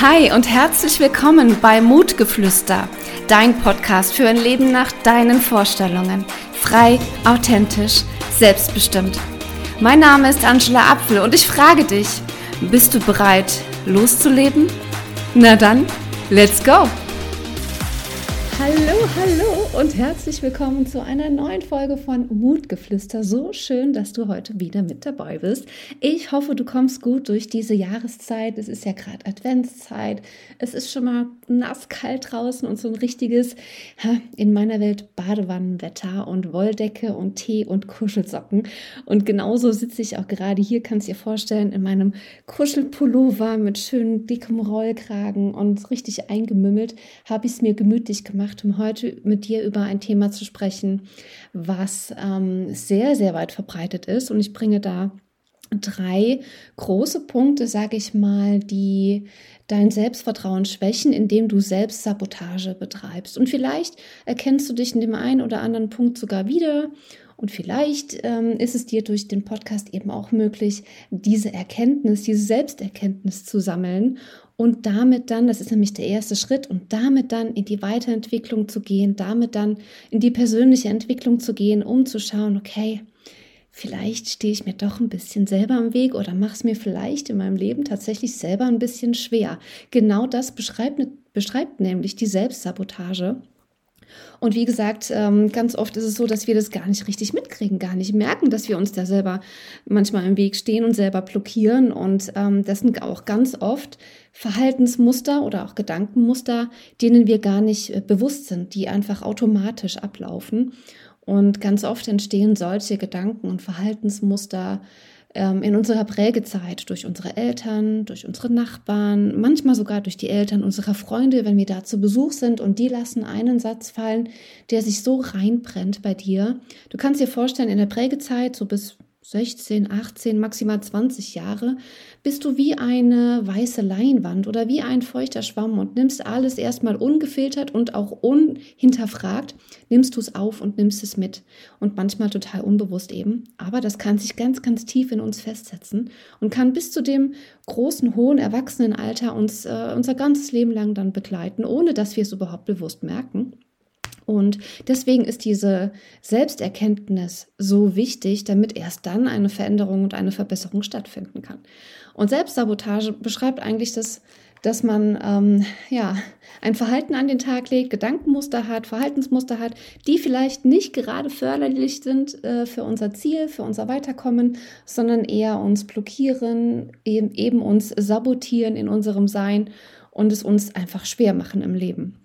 Hi und herzlich willkommen bei Mutgeflüster, dein Podcast für ein Leben nach deinen Vorstellungen. Frei, authentisch, selbstbestimmt. Mein Name ist Angela Apfel und ich frage dich, bist du bereit, loszuleben? Na dann, let's go! Hallo, hallo und herzlich willkommen zu einer neuen Folge von Mutgeflüster. So schön, dass du heute wieder mit dabei bist. Ich hoffe, du kommst gut durch diese Jahreszeit. Es ist ja gerade Adventszeit. Es ist schon mal nass kalt draußen und so ein richtiges, in meiner Welt Badewannenwetter und Wolldecke und Tee und Kuschelsocken. Und genauso sitze ich auch gerade hier, kannst dir vorstellen, in meinem Kuschelpullover mit schön dickem Rollkragen und richtig eingemümmelt, habe ich es mir gemütlich gemacht, um heute mit dir über ein Thema zu sprechen, was ähm, sehr, sehr weit verbreitet ist. Und ich bringe da drei große Punkte, sage ich mal, die dein Selbstvertrauen schwächen, indem du Selbstsabotage betreibst. Und vielleicht erkennst du dich in dem einen oder anderen Punkt sogar wieder. Und vielleicht ähm, ist es dir durch den Podcast eben auch möglich, diese Erkenntnis, diese Selbsterkenntnis zu sammeln und damit dann, das ist nämlich der erste Schritt, und damit dann in die Weiterentwicklung zu gehen, damit dann in die persönliche Entwicklung zu gehen, um zu schauen, okay, vielleicht stehe ich mir doch ein bisschen selber im Weg oder mache es mir vielleicht in meinem Leben tatsächlich selber ein bisschen schwer. Genau das beschreibt, beschreibt nämlich die Selbstsabotage. Und wie gesagt, ähm, ganz oft ist es so, dass wir das gar nicht richtig mitkriegen, gar nicht merken, dass wir uns da selber manchmal im Weg stehen und selber blockieren. Und ähm, das sind auch ganz oft Verhaltensmuster oder auch Gedankenmuster, denen wir gar nicht äh, bewusst sind, die einfach automatisch ablaufen. Und ganz oft entstehen solche Gedanken und Verhaltensmuster in unserer Prägezeit durch unsere Eltern, durch unsere Nachbarn, manchmal sogar durch die Eltern unserer Freunde, wenn wir da zu Besuch sind und die lassen einen Satz fallen, der sich so reinbrennt bei dir. Du kannst dir vorstellen, in der Prägezeit, so bis 16, 18, maximal 20 Jahre, bist du wie eine weiße Leinwand oder wie ein feuchter Schwamm und nimmst alles erstmal ungefiltert und auch unhinterfragt, nimmst du es auf und nimmst es mit. Und manchmal total unbewusst eben. Aber das kann sich ganz, ganz tief in uns festsetzen und kann bis zu dem großen, hohen Erwachsenenalter uns äh, unser ganzes Leben lang dann begleiten, ohne dass wir es überhaupt bewusst merken. Und deswegen ist diese Selbsterkenntnis so wichtig, damit erst dann eine Veränderung und eine Verbesserung stattfinden kann. Und Selbstsabotage beschreibt eigentlich das, dass man ähm, ja ein Verhalten an den Tag legt, Gedankenmuster hat, Verhaltensmuster hat, die vielleicht nicht gerade förderlich sind äh, für unser Ziel, für unser Weiterkommen, sondern eher uns blockieren, eben, eben uns sabotieren in unserem Sein und es uns einfach schwer machen im Leben.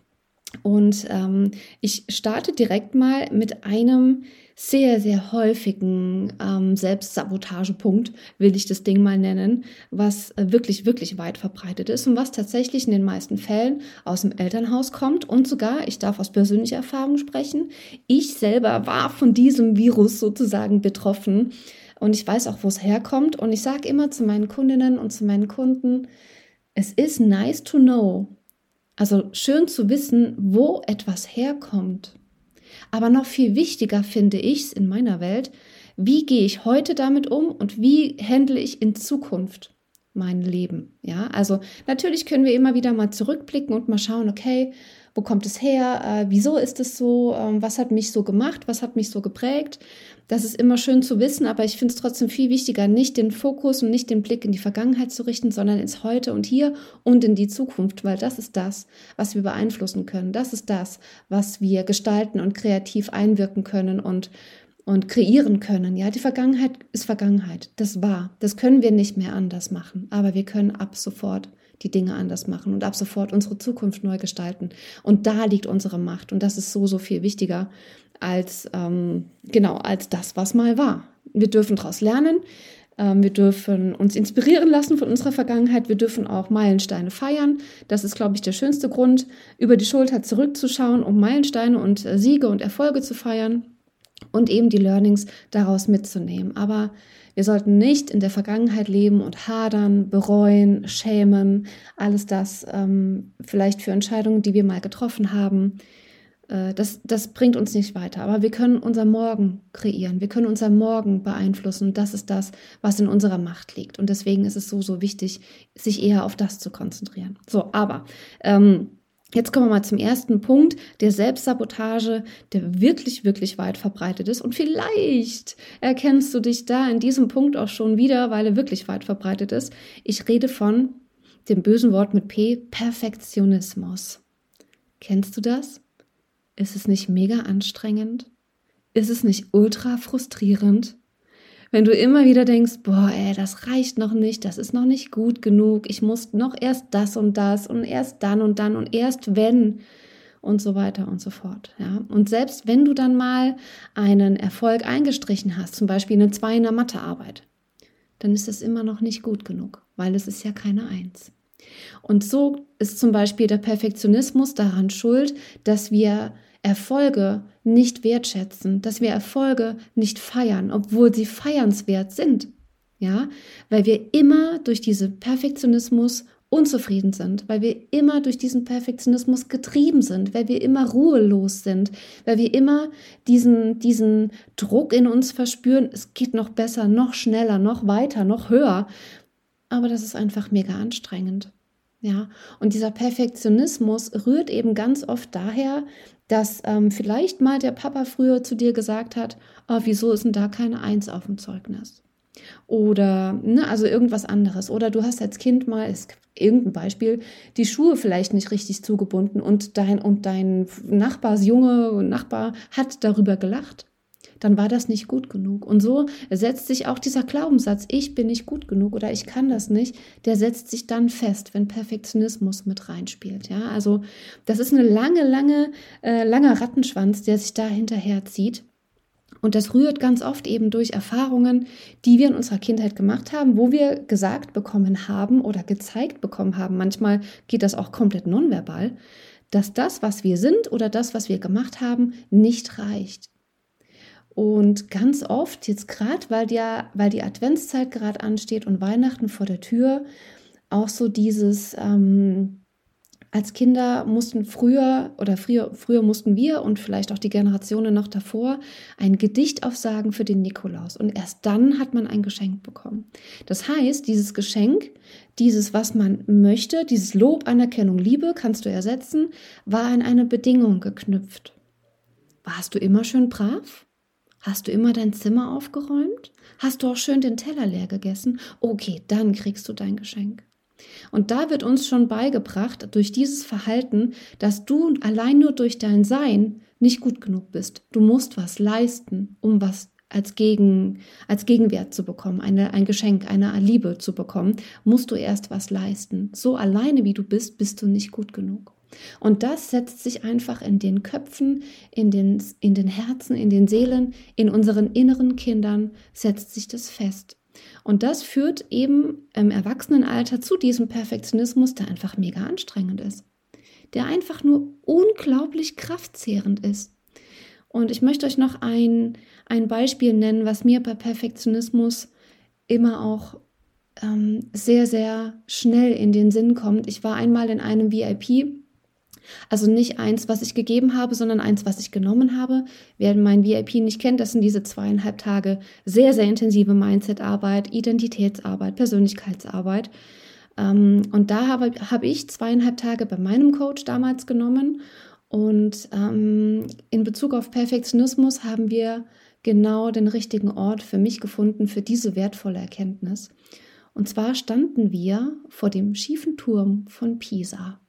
Und ähm, ich starte direkt mal mit einem sehr, sehr häufigen ähm, Selbstsabotagepunkt, will ich das Ding mal nennen, was äh, wirklich, wirklich weit verbreitet ist und was tatsächlich in den meisten Fällen aus dem Elternhaus kommt. Und sogar, ich darf aus persönlicher Erfahrung sprechen, ich selber war von diesem Virus sozusagen betroffen. Und ich weiß auch, wo es herkommt. Und ich sage immer zu meinen Kundinnen und zu meinen Kunden, es ist nice to know, also schön zu wissen, wo etwas herkommt. Aber noch viel wichtiger finde ich es in meiner Welt, wie gehe ich heute damit um und wie handle ich in Zukunft mein Leben. Ja, also natürlich können wir immer wieder mal zurückblicken und mal schauen, okay, wo kommt es her? Äh, wieso ist es so? Ähm, was hat mich so gemacht? Was hat mich so geprägt? Das ist immer schön zu wissen, aber ich finde es trotzdem viel wichtiger, nicht den Fokus und nicht den Blick in die Vergangenheit zu richten, sondern ins Heute und Hier und in die Zukunft, weil das ist das, was wir beeinflussen können. Das ist das, was wir gestalten und kreativ einwirken können und und kreieren können. Ja, die Vergangenheit ist Vergangenheit. Das war. Das können wir nicht mehr anders machen. Aber wir können ab sofort die Dinge anders machen und ab sofort unsere Zukunft neu gestalten. Und da liegt unsere Macht. Und das ist so, so viel wichtiger als, ähm, genau, als das, was mal war. Wir dürfen daraus lernen. Ähm, wir dürfen uns inspirieren lassen von unserer Vergangenheit. Wir dürfen auch Meilensteine feiern. Das ist, glaube ich, der schönste Grund, über die Schulter zurückzuschauen, um Meilensteine und äh, Siege und Erfolge zu feiern und eben die Learnings daraus mitzunehmen. Aber wir sollten nicht in der Vergangenheit leben und hadern, bereuen, schämen, alles das ähm, vielleicht für Entscheidungen, die wir mal getroffen haben. äh, das, das bringt uns nicht weiter. Aber wir können unser Morgen kreieren. Wir können unser Morgen beeinflussen. Das ist das, was in unserer Macht liegt. Und deswegen ist es so, so wichtig, sich eher auf das zu konzentrieren. So, aber ähm, Jetzt kommen wir mal zum ersten Punkt der Selbstsabotage, der wirklich, wirklich weit verbreitet ist. Und vielleicht erkennst du dich da in diesem Punkt auch schon wieder, weil er wirklich weit verbreitet ist. Ich rede von dem bösen Wort mit P, Perfektionismus. Kennst du das? Ist es nicht mega anstrengend? Ist es nicht ultra frustrierend? Wenn du immer wieder denkst, boah, ey, das reicht noch nicht, das ist noch nicht gut genug, ich muss noch erst das und das und erst dann und dann und erst wenn und so weiter und so fort. Ja? Und selbst wenn du dann mal einen Erfolg eingestrichen hast, zum Beispiel eine 2 in der Mathearbeit, dann ist es immer noch nicht gut genug, weil es ist ja keine Eins. Und so ist zum Beispiel der Perfektionismus daran schuld, dass wir Erfolge nicht wertschätzen, dass wir Erfolge nicht feiern, obwohl sie feiernswert sind. Ja, weil wir immer durch diesen Perfektionismus unzufrieden sind, weil wir immer durch diesen Perfektionismus getrieben sind, weil wir immer ruhelos sind, weil wir immer diesen, diesen Druck in uns verspüren, es geht noch besser, noch schneller, noch weiter, noch höher. Aber das ist einfach mega anstrengend. Ja, und dieser Perfektionismus rührt eben ganz oft daher, dass ähm, vielleicht mal der Papa früher zu dir gesagt hat, oh, wieso ist denn da keine Eins auf dem Zeugnis? Oder, ne, also irgendwas anderes. Oder du hast als Kind mal, ist irgendein Beispiel, die Schuhe vielleicht nicht richtig zugebunden und dein, und dein Nachbarsjunge, Nachbar hat darüber gelacht dann war das nicht gut genug. Und so setzt sich auch dieser Glaubenssatz, ich bin nicht gut genug oder ich kann das nicht, der setzt sich dann fest, wenn Perfektionismus mit reinspielt. Ja, also das ist eine lange, lange, äh, langer Rattenschwanz, der sich da hinterher zieht. Und das rührt ganz oft eben durch Erfahrungen, die wir in unserer Kindheit gemacht haben, wo wir gesagt bekommen haben oder gezeigt bekommen haben. Manchmal geht das auch komplett nonverbal, dass das, was wir sind oder das, was wir gemacht haben, nicht reicht. Und ganz oft, jetzt gerade, weil, weil die Adventszeit gerade ansteht und Weihnachten vor der Tür, auch so dieses, ähm, als Kinder mussten früher oder früher, früher mussten wir und vielleicht auch die Generationen noch davor ein Gedicht aufsagen für den Nikolaus. Und erst dann hat man ein Geschenk bekommen. Das heißt, dieses Geschenk, dieses, was man möchte, dieses Lob, Anerkennung, Liebe, kannst du ersetzen, war an eine Bedingung geknüpft. Warst du immer schön brav? Hast du immer dein Zimmer aufgeräumt? Hast du auch schön den Teller leer gegessen? Okay, dann kriegst du dein Geschenk. Und da wird uns schon beigebracht, durch dieses Verhalten, dass du allein nur durch dein Sein nicht gut genug bist. Du musst was leisten, um was als, Gegen, als Gegenwert zu bekommen, eine, ein Geschenk, eine Liebe zu bekommen, musst du erst was leisten. So alleine wie du bist, bist du nicht gut genug. Und das setzt sich einfach in den Köpfen, in den, in den Herzen, in den Seelen, in unseren inneren Kindern, setzt sich das fest. Und das führt eben im Erwachsenenalter zu diesem Perfektionismus, der einfach mega anstrengend ist. Der einfach nur unglaublich kraftzehrend ist. Und ich möchte euch noch ein, ein Beispiel nennen, was mir bei Perfektionismus immer auch ähm, sehr, sehr schnell in den Sinn kommt. Ich war einmal in einem VIP also nicht eins, was ich gegeben habe, sondern eins, was ich genommen habe. Wer mein VIP nicht kennt, das sind diese zweieinhalb Tage sehr, sehr intensive Mindset-Arbeit, Identitätsarbeit, Persönlichkeitsarbeit. Ähm, und da habe, habe ich zweieinhalb Tage bei meinem Coach damals genommen. Und ähm, in Bezug auf Perfektionismus haben wir genau den richtigen Ort für mich gefunden, für diese wertvolle Erkenntnis. Und zwar standen wir vor dem schiefen Turm von Pisa.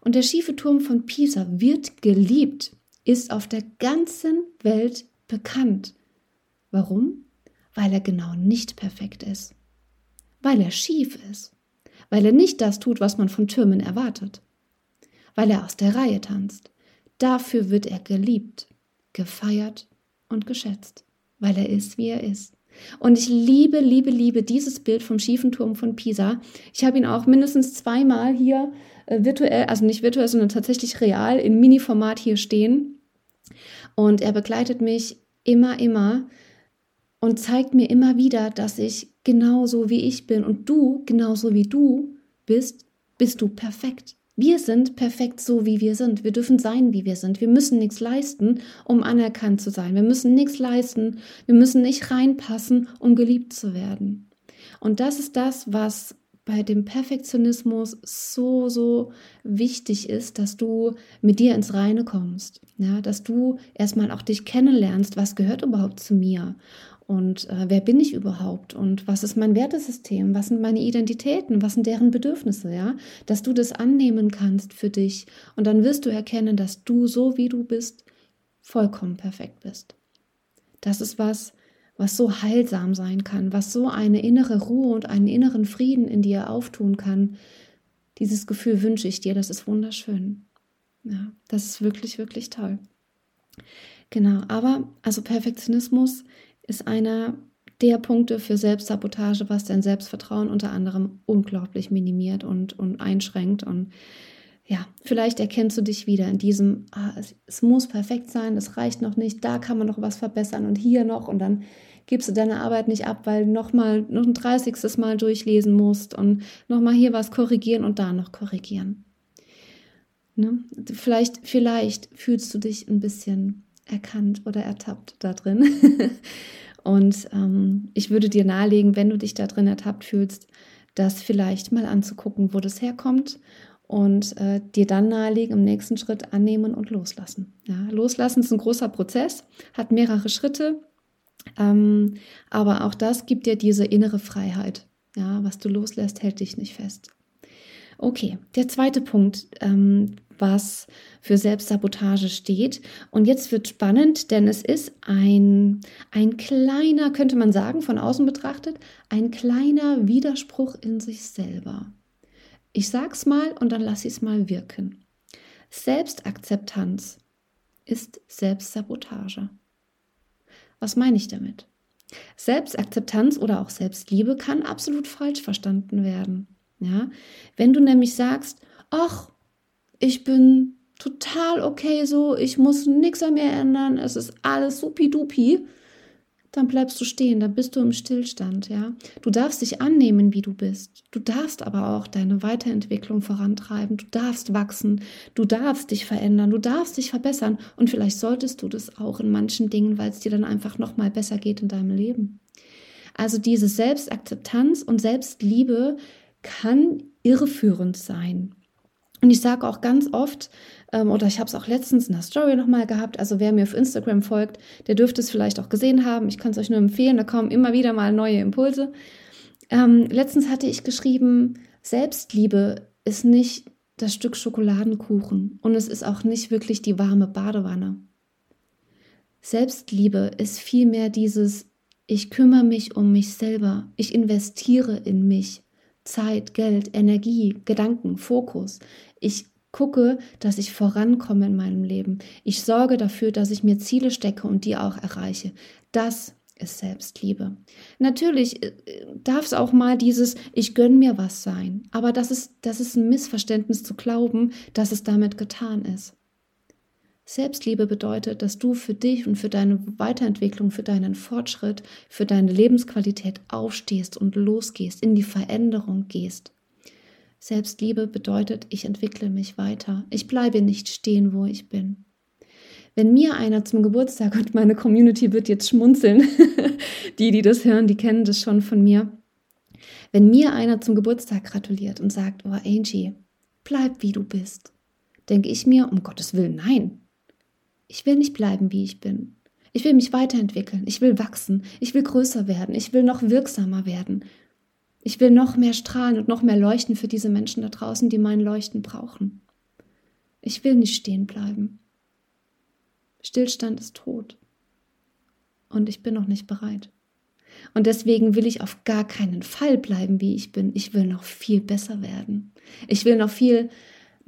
Und der schiefe Turm von Pisa wird geliebt, ist auf der ganzen Welt bekannt. Warum? Weil er genau nicht perfekt ist. Weil er schief ist. Weil er nicht das tut, was man von Türmen erwartet. Weil er aus der Reihe tanzt. Dafür wird er geliebt, gefeiert und geschätzt. Weil er ist, wie er ist. Und ich liebe, liebe, liebe dieses Bild vom schiefen Turm von Pisa. Ich habe ihn auch mindestens zweimal hier virtuell, also nicht virtuell, sondern tatsächlich real in Mini-Format hier stehen. Und er begleitet mich immer, immer und zeigt mir immer wieder, dass ich genauso wie ich bin und du genauso wie du bist, bist du perfekt. Wir sind perfekt so, wie wir sind. Wir dürfen sein, wie wir sind. Wir müssen nichts leisten, um anerkannt zu sein. Wir müssen nichts leisten. Wir müssen nicht reinpassen, um geliebt zu werden. Und das ist das, was bei dem Perfektionismus so, so wichtig ist, dass du mit dir ins Reine kommst. Ja, dass du erstmal auch dich kennenlernst, was gehört überhaupt zu mir und äh, wer bin ich überhaupt und was ist mein Wertesystem, was sind meine Identitäten, was sind deren Bedürfnisse, ja, dass du das annehmen kannst für dich und dann wirst du erkennen, dass du so wie du bist vollkommen perfekt bist. Das ist was, was so heilsam sein kann, was so eine innere Ruhe und einen inneren Frieden in dir auftun kann. Dieses Gefühl wünsche ich dir, das ist wunderschön. Ja, das ist wirklich, wirklich toll. Genau, aber also Perfektionismus ist einer der Punkte für Selbstsabotage, was dein Selbstvertrauen unter anderem unglaublich minimiert und, und einschränkt. Und ja, vielleicht erkennst du dich wieder in diesem, ah, es, es, muss perfekt sein, das reicht noch nicht, da kann man noch was verbessern und hier noch und dann gibst du deine Arbeit nicht ab, weil nochmal noch ein 30. Mal durchlesen musst und nochmal hier was korrigieren und da noch korrigieren. Ne? Vielleicht, vielleicht fühlst du dich ein bisschen erkannt oder ertappt da drin. und ähm, ich würde dir nahelegen, wenn du dich da drin ertappt fühlst, das vielleicht mal anzugucken, wo das herkommt und äh, dir dann nahelegen, im nächsten Schritt annehmen und loslassen. Ja, loslassen ist ein großer Prozess, hat mehrere Schritte, ähm, aber auch das gibt dir diese innere Freiheit. Ja, was du loslässt, hält dich nicht fest. Okay, der zweite Punkt, ähm, was für Selbstsabotage steht. Und jetzt wird spannend, denn es ist ein, ein kleiner, könnte man sagen, von außen betrachtet, ein kleiner Widerspruch in sich selber. Ich sag's mal und dann lasse ich es mal wirken. Selbstakzeptanz ist Selbstsabotage. Was meine ich damit? Selbstakzeptanz oder auch Selbstliebe kann absolut falsch verstanden werden. Ja, wenn du nämlich sagst, ach, ich bin total okay so, ich muss nichts an mir ändern, es ist alles supidupi, dann bleibst du stehen, dann bist du im Stillstand, ja. Du darfst dich annehmen, wie du bist. Du darfst aber auch deine Weiterentwicklung vorantreiben, du darfst wachsen, du darfst dich verändern, du darfst dich verbessern und vielleicht solltest du das auch in manchen Dingen, weil es dir dann einfach noch mal besser geht in deinem Leben. Also diese Selbstakzeptanz und Selbstliebe kann irreführend sein. Und ich sage auch ganz oft, ähm, oder ich habe es auch letztens in der Story nochmal gehabt, also wer mir auf Instagram folgt, der dürfte es vielleicht auch gesehen haben. Ich kann es euch nur empfehlen, da kommen immer wieder mal neue Impulse. Ähm, letztens hatte ich geschrieben, Selbstliebe ist nicht das Stück Schokoladenkuchen und es ist auch nicht wirklich die warme Badewanne. Selbstliebe ist vielmehr dieses, ich kümmere mich um mich selber, ich investiere in mich. Zeit, Geld, Energie, Gedanken, Fokus. Ich gucke, dass ich vorankomme in meinem Leben. Ich sorge dafür, dass ich mir Ziele stecke und die auch erreiche. Das ist Selbstliebe. Natürlich äh, darf es auch mal dieses Ich gönne mir was sein, aber das ist, das ist ein Missverständnis zu glauben, dass es damit getan ist. Selbstliebe bedeutet, dass du für dich und für deine Weiterentwicklung, für deinen Fortschritt, für deine Lebensqualität aufstehst und losgehst, in die Veränderung gehst. Selbstliebe bedeutet, ich entwickle mich weiter. Ich bleibe nicht stehen, wo ich bin. Wenn mir einer zum Geburtstag, und meine Community wird jetzt schmunzeln, die, die das hören, die kennen das schon von mir. Wenn mir einer zum Geburtstag gratuliert und sagt, oh Angie, bleib wie du bist, denke ich mir, um Gottes Willen, nein. Ich will nicht bleiben, wie ich bin. Ich will mich weiterentwickeln. Ich will wachsen. Ich will größer werden. Ich will noch wirksamer werden. Ich will noch mehr strahlen und noch mehr leuchten für diese Menschen da draußen, die mein Leuchten brauchen. Ich will nicht stehen bleiben. Stillstand ist tot. Und ich bin noch nicht bereit. Und deswegen will ich auf gar keinen Fall bleiben, wie ich bin. Ich will noch viel besser werden. Ich will noch viel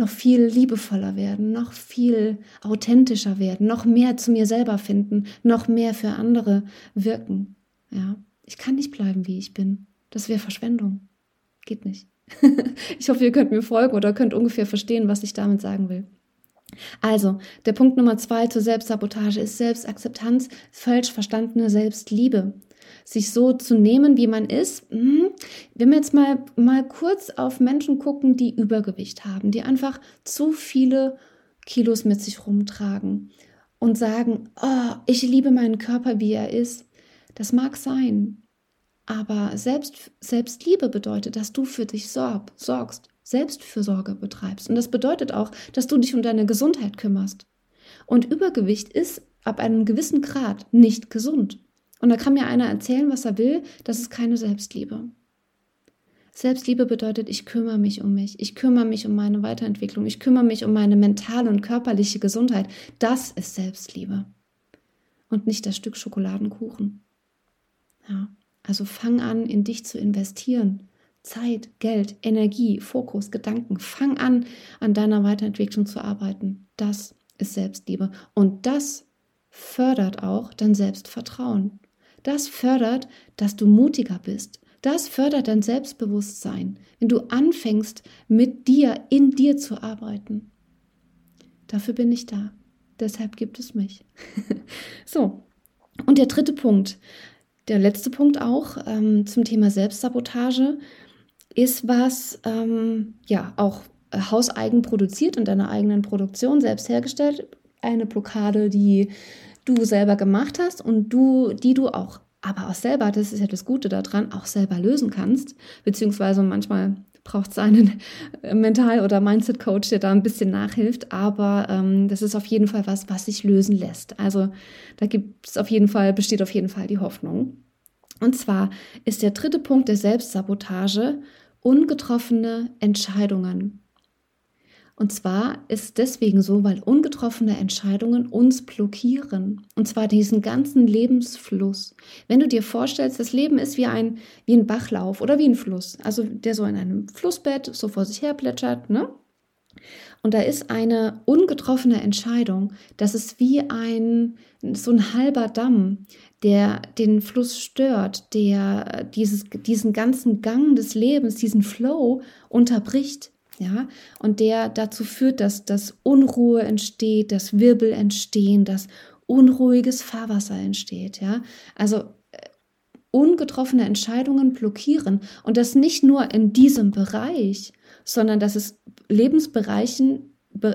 noch viel liebevoller werden, noch viel authentischer werden, noch mehr zu mir selber finden, noch mehr für andere wirken. Ja, ich kann nicht bleiben, wie ich bin. Das wäre Verschwendung. Geht nicht. ich hoffe, ihr könnt mir folgen oder könnt ungefähr verstehen, was ich damit sagen will. Also, der Punkt Nummer zwei zur Selbstsabotage ist Selbstakzeptanz, falsch verstandene Selbstliebe. Sich so zu nehmen, wie man ist. Hm, wenn wir jetzt mal, mal kurz auf Menschen gucken, die Übergewicht haben, die einfach zu viele Kilos mit sich rumtragen und sagen, oh, ich liebe meinen Körper, wie er ist. Das mag sein, aber Selbst, Selbstliebe bedeutet, dass du für dich sorg, sorgst, Selbstfürsorge betreibst. Und das bedeutet auch, dass du dich um deine Gesundheit kümmerst. Und Übergewicht ist ab einem gewissen Grad nicht gesund. Und da kann mir einer erzählen, was er will, das ist keine Selbstliebe. Selbstliebe bedeutet, ich kümmere mich um mich, ich kümmere mich um meine Weiterentwicklung, ich kümmere mich um meine mentale und körperliche Gesundheit. Das ist Selbstliebe. Und nicht das Stück Schokoladenkuchen. Ja, also fang an, in dich zu investieren. Zeit, Geld, Energie, Fokus, Gedanken. Fang an, an deiner Weiterentwicklung zu arbeiten. Das ist Selbstliebe. Und das fördert auch dein Selbstvertrauen. Das fördert, dass du mutiger bist. Das fördert dein Selbstbewusstsein, wenn du anfängst, mit dir, in dir zu arbeiten. Dafür bin ich da. Deshalb gibt es mich. so. Und der dritte Punkt, der letzte Punkt auch ähm, zum Thema Selbstsabotage, ist was, ähm, ja, auch hauseigen produziert in deiner eigenen Produktion, selbst hergestellt. Eine Blockade, die du selber gemacht hast und du, die du auch, aber auch selber, das ist ja das Gute daran, auch selber lösen kannst. Beziehungsweise manchmal braucht es einen Mental- oder Mindset-Coach, der da ein bisschen nachhilft. Aber ähm, das ist auf jeden Fall was, was sich lösen lässt. Also da gibt es auf jeden Fall, besteht auf jeden Fall die Hoffnung. Und zwar ist der dritte Punkt der Selbstsabotage ungetroffene Entscheidungen. Und zwar ist deswegen so, weil ungetroffene Entscheidungen uns blockieren. Und zwar diesen ganzen Lebensfluss. Wenn du dir vorstellst, das Leben ist wie ein, wie ein Bachlauf oder wie ein Fluss. Also der so in einem Flussbett so vor sich her plätschert, ne? Und da ist eine ungetroffene Entscheidung. Das ist wie ein, so ein halber Damm, der den Fluss stört, der dieses, diesen ganzen Gang des Lebens, diesen Flow unterbricht ja, und der dazu führt, dass das Unruhe entsteht, dass Wirbel entstehen, dass unruhiges Fahrwasser entsteht, ja. Also äh, ungetroffene Entscheidungen blockieren und das nicht nur in diesem Bereich, sondern dass es Lebensbereichen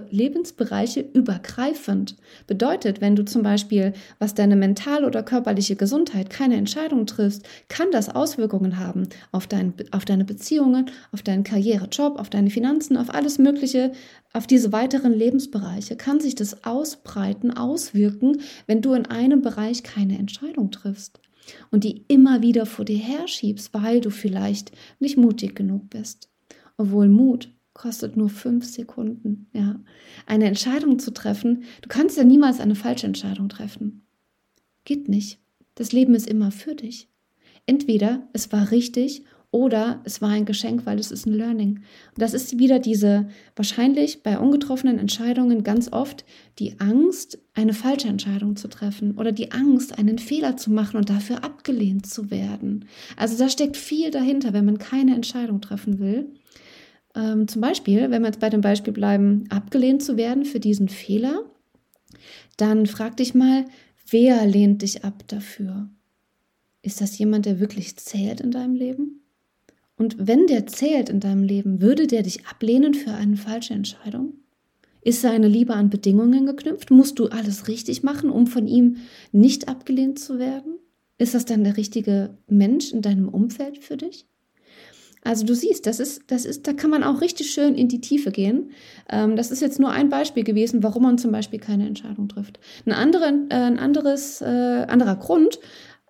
Lebensbereiche übergreifend. Bedeutet, wenn du zum Beispiel, was deine mentale oder körperliche Gesundheit keine Entscheidung triffst, kann das Auswirkungen haben auf, dein, auf deine Beziehungen, auf deinen Karriere, Job, auf deine Finanzen, auf alles Mögliche, auf diese weiteren Lebensbereiche. Kann sich das ausbreiten, auswirken, wenn du in einem Bereich keine Entscheidung triffst und die immer wieder vor dir herschiebst, weil du vielleicht nicht mutig genug bist. Obwohl Mut kostet nur fünf Sekunden. Ja, eine Entscheidung zu treffen. Du kannst ja niemals eine falsche Entscheidung treffen. Geht nicht. Das Leben ist immer für dich. Entweder es war richtig oder es war ein Geschenk, weil es ist ein Learning. Und das ist wieder diese, wahrscheinlich bei ungetroffenen Entscheidungen ganz oft die Angst, eine falsche Entscheidung zu treffen oder die Angst, einen Fehler zu machen und dafür abgelehnt zu werden. Also da steckt viel dahinter, wenn man keine Entscheidung treffen will. Ähm, zum Beispiel, wenn wir jetzt bei dem Beispiel bleiben, abgelehnt zu werden für diesen Fehler, dann frag dich mal, wer lehnt dich ab dafür? Ist das jemand, der wirklich zählt in deinem Leben? Und wenn der zählt in deinem Leben, würde der dich ablehnen für eine falsche Entscheidung? Ist seine Liebe an Bedingungen geknüpft? Musst du alles richtig machen, um von ihm nicht abgelehnt zu werden? Ist das dann der richtige Mensch in deinem Umfeld für dich? Also du siehst, das ist, das ist, da kann man auch richtig schön in die Tiefe gehen. Ähm, das ist jetzt nur ein Beispiel gewesen, warum man zum Beispiel keine Entscheidung trifft. Ein, andere, äh, ein anderes, äh, anderer Grund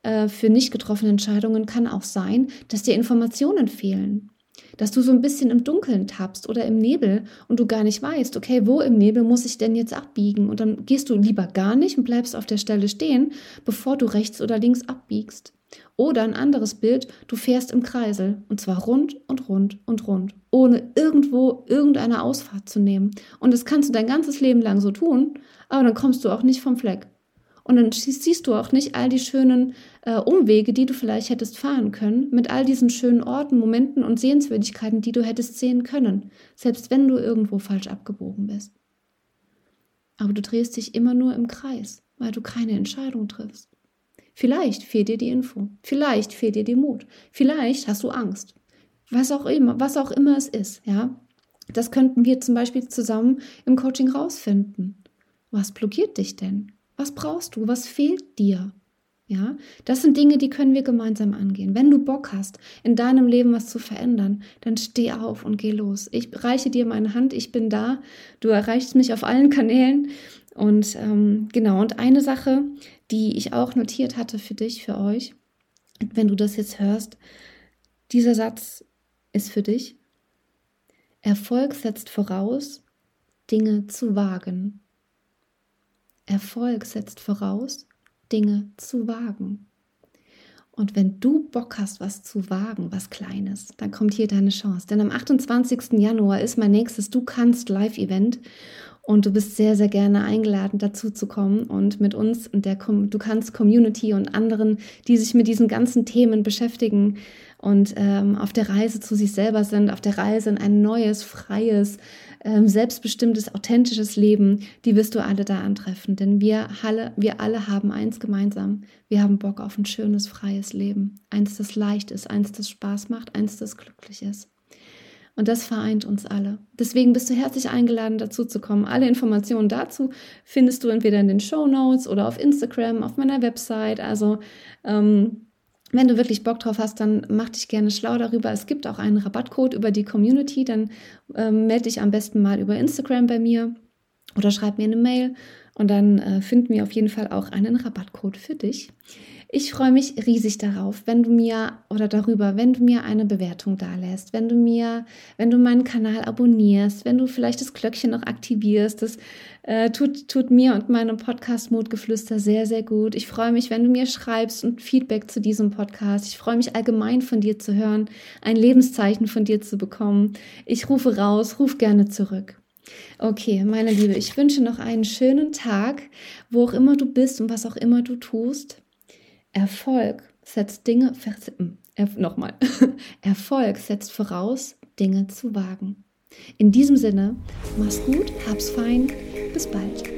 äh, für nicht getroffene Entscheidungen kann auch sein, dass dir Informationen fehlen. Dass du so ein bisschen im Dunkeln tappst oder im Nebel und du gar nicht weißt, okay, wo im Nebel muss ich denn jetzt abbiegen? Und dann gehst du lieber gar nicht und bleibst auf der Stelle stehen, bevor du rechts oder links abbiegst. Oder ein anderes Bild, du fährst im Kreisel und zwar rund und rund und rund, ohne irgendwo irgendeine Ausfahrt zu nehmen. Und das kannst du dein ganzes Leben lang so tun, aber dann kommst du auch nicht vom Fleck. Und dann siehst du auch nicht all die schönen äh, Umwege, die du vielleicht hättest fahren können, mit all diesen schönen Orten, Momenten und Sehenswürdigkeiten, die du hättest sehen können, selbst wenn du irgendwo falsch abgebogen bist. Aber du drehst dich immer nur im Kreis, weil du keine Entscheidung triffst. Vielleicht fehlt dir die Info. Vielleicht fehlt dir die Mut. Vielleicht hast du Angst. Was auch immer, was auch immer es ist, ja. Das könnten wir zum Beispiel zusammen im Coaching rausfinden. Was blockiert dich denn? Was brauchst du? Was fehlt dir? Ja, das sind Dinge, die können wir gemeinsam angehen. Wenn du Bock hast, in deinem Leben was zu verändern, dann steh auf und geh los. Ich reiche dir meine Hand, ich bin da. Du erreichst mich auf allen Kanälen. Und ähm, genau, und eine Sache, die ich auch notiert hatte für dich, für euch, wenn du das jetzt hörst, dieser Satz ist für dich. Erfolg setzt voraus, Dinge zu wagen. Erfolg setzt voraus, Dinge zu wagen. Und wenn du Bock hast, was zu wagen, was Kleines, dann kommt hier deine Chance. Denn am 28. Januar ist mein nächstes Du kannst Live-Event und du bist sehr, sehr gerne eingeladen, dazu zu kommen und mit uns und der Du kannst Community und anderen, die sich mit diesen ganzen Themen beschäftigen, und ähm, auf der Reise zu sich selber sind, auf der Reise in ein neues, freies, ähm, selbstbestimmtes, authentisches Leben, die wirst du alle da antreffen. Denn wir alle, wir alle haben eins gemeinsam. Wir haben Bock auf ein schönes, freies Leben. Eins, das leicht ist, eins, das Spaß macht, eins, das glücklich ist. Und das vereint uns alle. Deswegen bist du herzlich eingeladen, dazu zu kommen. Alle Informationen dazu findest du entweder in den Show Notes oder auf Instagram, auf meiner Website. Also ähm, wenn du wirklich Bock drauf hast, dann mach dich gerne schlau darüber. Es gibt auch einen Rabattcode über die Community. Dann ähm, melde dich am besten mal über Instagram bei mir oder schreib mir eine Mail und dann äh, finden wir auf jeden Fall auch einen Rabattcode für dich. Ich freue mich riesig darauf, wenn du mir oder darüber, wenn du mir eine Bewertung dalässt, wenn du mir, wenn du meinen Kanal abonnierst, wenn du vielleicht das Glöckchen noch aktivierst. Das äh, tut, tut mir und meinem Podcast Mutgeflüster sehr, sehr gut. Ich freue mich, wenn du mir schreibst und Feedback zu diesem Podcast. Ich freue mich allgemein von dir zu hören, ein Lebenszeichen von dir zu bekommen. Ich rufe raus, ruf gerne zurück. Okay, meine Liebe, ich wünsche noch einen schönen Tag, wo auch immer du bist und was auch immer du tust. Erfolg setzt Dinge, äh, nochmal, Erfolg setzt voraus, Dinge zu wagen. In diesem Sinne, mach's gut, hab's fein, bis bald.